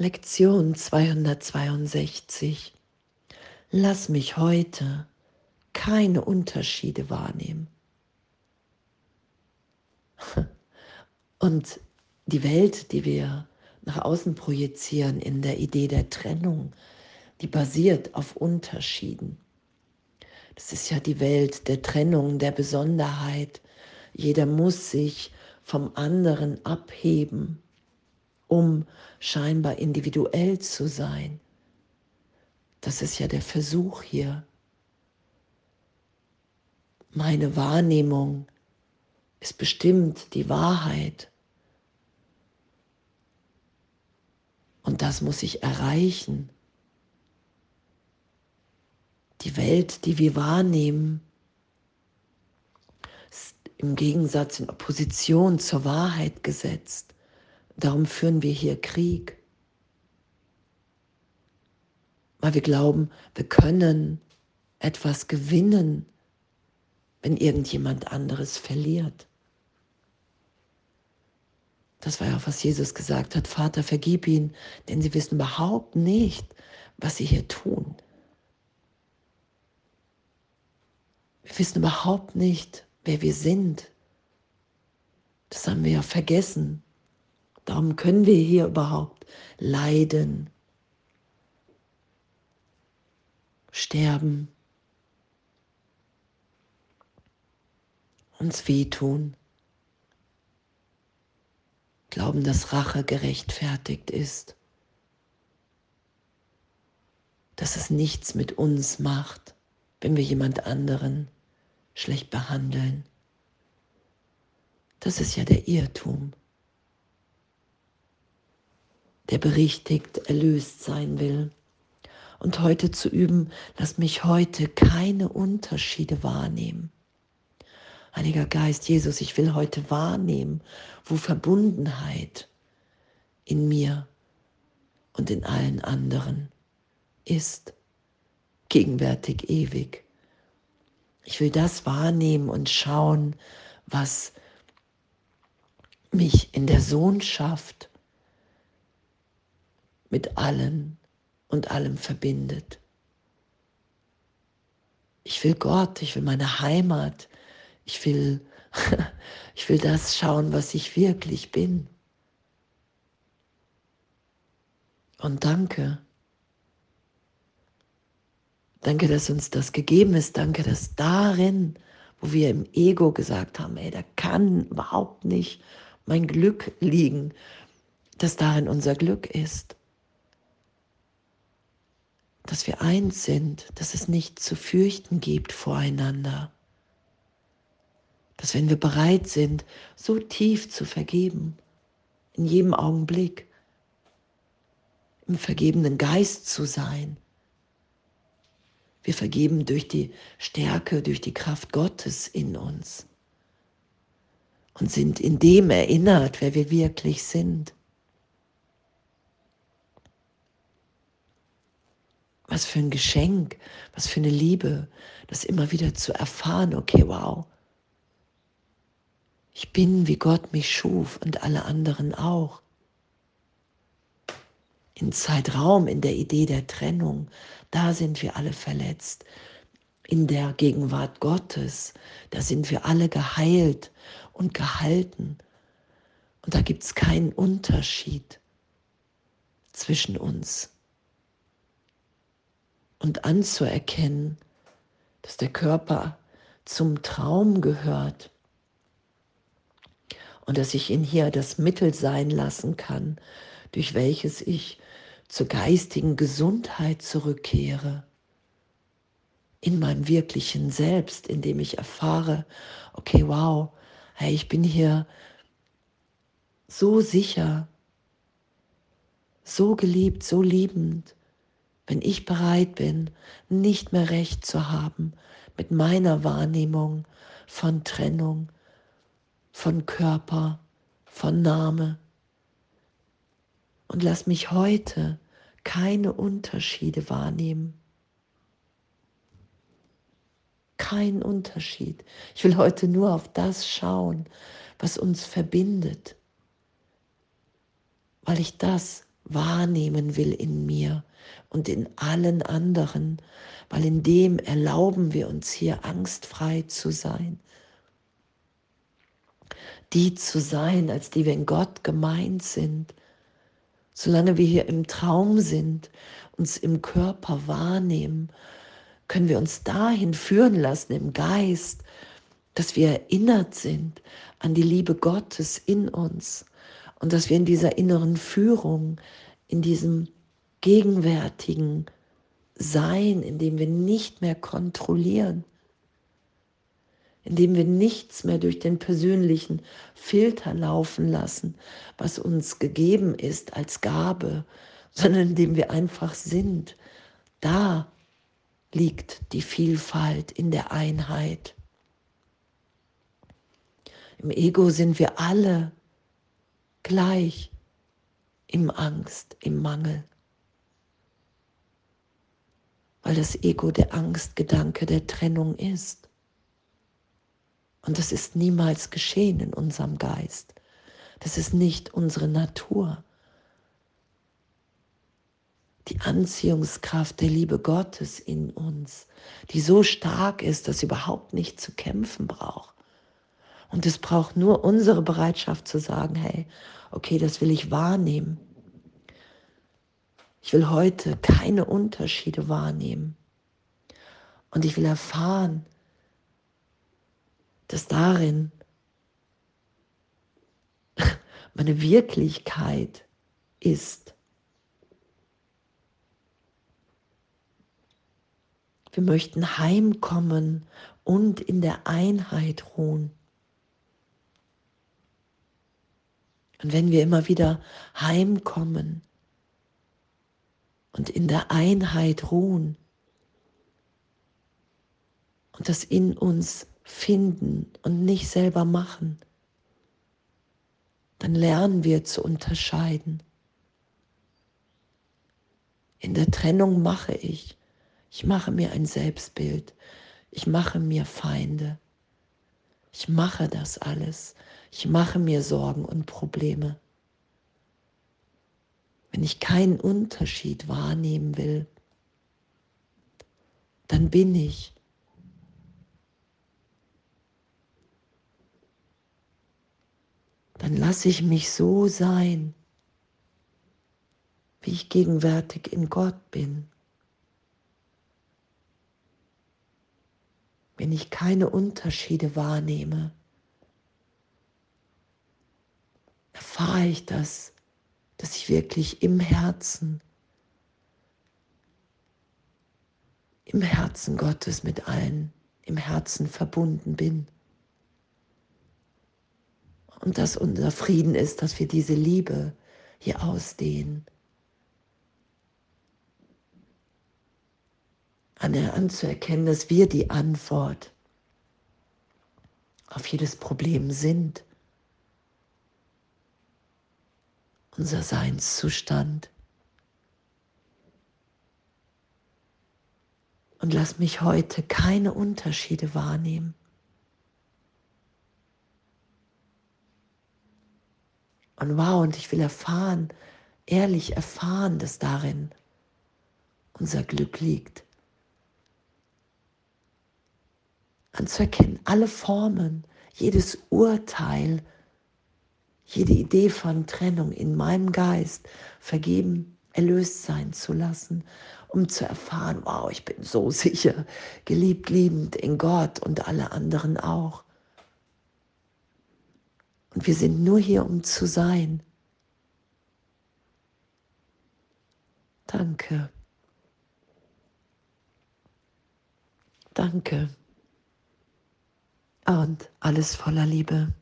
Lektion 262. Lass mich heute keine Unterschiede wahrnehmen. Und die Welt, die wir nach außen projizieren in der Idee der Trennung, die basiert auf Unterschieden. Das ist ja die Welt der Trennung, der Besonderheit. Jeder muss sich vom anderen abheben um scheinbar individuell zu sein. Das ist ja der Versuch hier. Meine Wahrnehmung ist bestimmt die Wahrheit. Und das muss ich erreichen. Die Welt, die wir wahrnehmen, ist im Gegensatz in Opposition zur Wahrheit gesetzt. Darum führen wir hier Krieg. Weil wir glauben, wir können etwas gewinnen, wenn irgendjemand anderes verliert. Das war ja auch, was Jesus gesagt hat. Vater, vergib ihnen, denn sie wissen überhaupt nicht, was sie hier tun. Wir wissen überhaupt nicht, wer wir sind. Das haben wir ja vergessen. Darum können wir hier überhaupt leiden, sterben, uns wehtun, glauben, dass Rache gerechtfertigt ist, dass es nichts mit uns macht, wenn wir jemand anderen schlecht behandeln. Das ist ja der Irrtum der berichtigt, erlöst sein will. Und heute zu üben, lass mich heute keine Unterschiede wahrnehmen. Heiliger Geist, Jesus, ich will heute wahrnehmen, wo Verbundenheit in mir und in allen anderen ist, gegenwärtig ewig. Ich will das wahrnehmen und schauen, was mich in der Sohnschaft mit allen und allem verbindet. Ich will Gott, ich will meine Heimat, ich will, ich will das schauen, was ich wirklich bin. Und danke. Danke, dass uns das gegeben ist. Danke, dass darin, wo wir im Ego gesagt haben, ey, da kann überhaupt nicht mein Glück liegen, dass darin unser Glück ist dass wir eins sind, dass es nichts zu fürchten gibt voreinander. Dass wenn wir bereit sind, so tief zu vergeben, in jedem Augenblick, im vergebenen Geist zu sein, wir vergeben durch die Stärke, durch die Kraft Gottes in uns und sind in dem erinnert, wer wir wirklich sind. Was für ein Geschenk, was für eine Liebe, das immer wieder zu erfahren, okay, wow. Ich bin, wie Gott mich schuf und alle anderen auch. In Zeitraum, in der Idee der Trennung, da sind wir alle verletzt. In der Gegenwart Gottes, da sind wir alle geheilt und gehalten. Und da gibt es keinen Unterschied zwischen uns und anzuerkennen, dass der Körper zum Traum gehört und dass ich ihn hier das Mittel sein lassen kann, durch welches ich zur geistigen Gesundheit zurückkehre, in meinem wirklichen Selbst, indem ich erfahre, okay, wow, hey, ich bin hier so sicher, so geliebt, so liebend wenn ich bereit bin, nicht mehr recht zu haben mit meiner Wahrnehmung von Trennung, von Körper, von Name. Und lass mich heute keine Unterschiede wahrnehmen. Kein Unterschied. Ich will heute nur auf das schauen, was uns verbindet, weil ich das wahrnehmen will in mir und in allen anderen, weil in dem erlauben wir uns hier angstfrei zu sein. Die zu sein, als die wir in Gott gemeint sind. Solange wir hier im Traum sind, uns im Körper wahrnehmen, können wir uns dahin führen lassen im Geist, dass wir erinnert sind an die Liebe Gottes in uns und dass wir in dieser inneren Führung, in diesem gegenwärtigen Sein, in dem wir nicht mehr kontrollieren, in dem wir nichts mehr durch den persönlichen Filter laufen lassen, was uns gegeben ist als Gabe, sondern in dem wir einfach sind. Da liegt die Vielfalt in der Einheit. Im Ego sind wir alle gleich im Angst, im Mangel. Weil das Ego der Angstgedanke der Trennung ist. Und das ist niemals geschehen in unserem Geist. Das ist nicht unsere Natur. Die Anziehungskraft der Liebe Gottes in uns, die so stark ist, dass sie überhaupt nicht zu kämpfen braucht und es braucht nur unsere Bereitschaft zu sagen, hey, okay, das will ich wahrnehmen. Ich will heute keine Unterschiede wahrnehmen. Und ich will erfahren, dass darin meine Wirklichkeit ist. Wir möchten heimkommen und in der Einheit ruhen. Und wenn wir immer wieder heimkommen und in der Einheit ruhen. Und das in uns finden und nicht selber machen, dann lernen wir zu unterscheiden. In der Trennung mache ich, ich mache mir ein Selbstbild, ich mache mir Feinde, ich mache das alles, ich mache mir Sorgen und Probleme. Wenn ich keinen Unterschied wahrnehmen will, dann bin ich. Dann lasse ich mich so sein, wie ich gegenwärtig in Gott bin. Wenn ich keine Unterschiede wahrnehme, erfahre ich das, dass ich wirklich im Herzen, im Herzen Gottes mit allen, im Herzen verbunden bin. Und dass unser Frieden ist, dass wir diese Liebe hier ausdehnen. anzuerkennen, dass wir die Antwort auf jedes Problem sind. Unser Seinszustand. Und lass mich heute keine Unterschiede wahrnehmen. Und wow, und ich will erfahren, ehrlich erfahren, dass darin unser Glück liegt. Anzuerkennen, alle Formen, jedes Urteil, jede Idee von Trennung in meinem Geist vergeben, erlöst sein zu lassen, um zu erfahren, wow, ich bin so sicher, geliebt, liebend in Gott und alle anderen auch. Und wir sind nur hier, um zu sein. Danke. Danke. Und alles voller Liebe.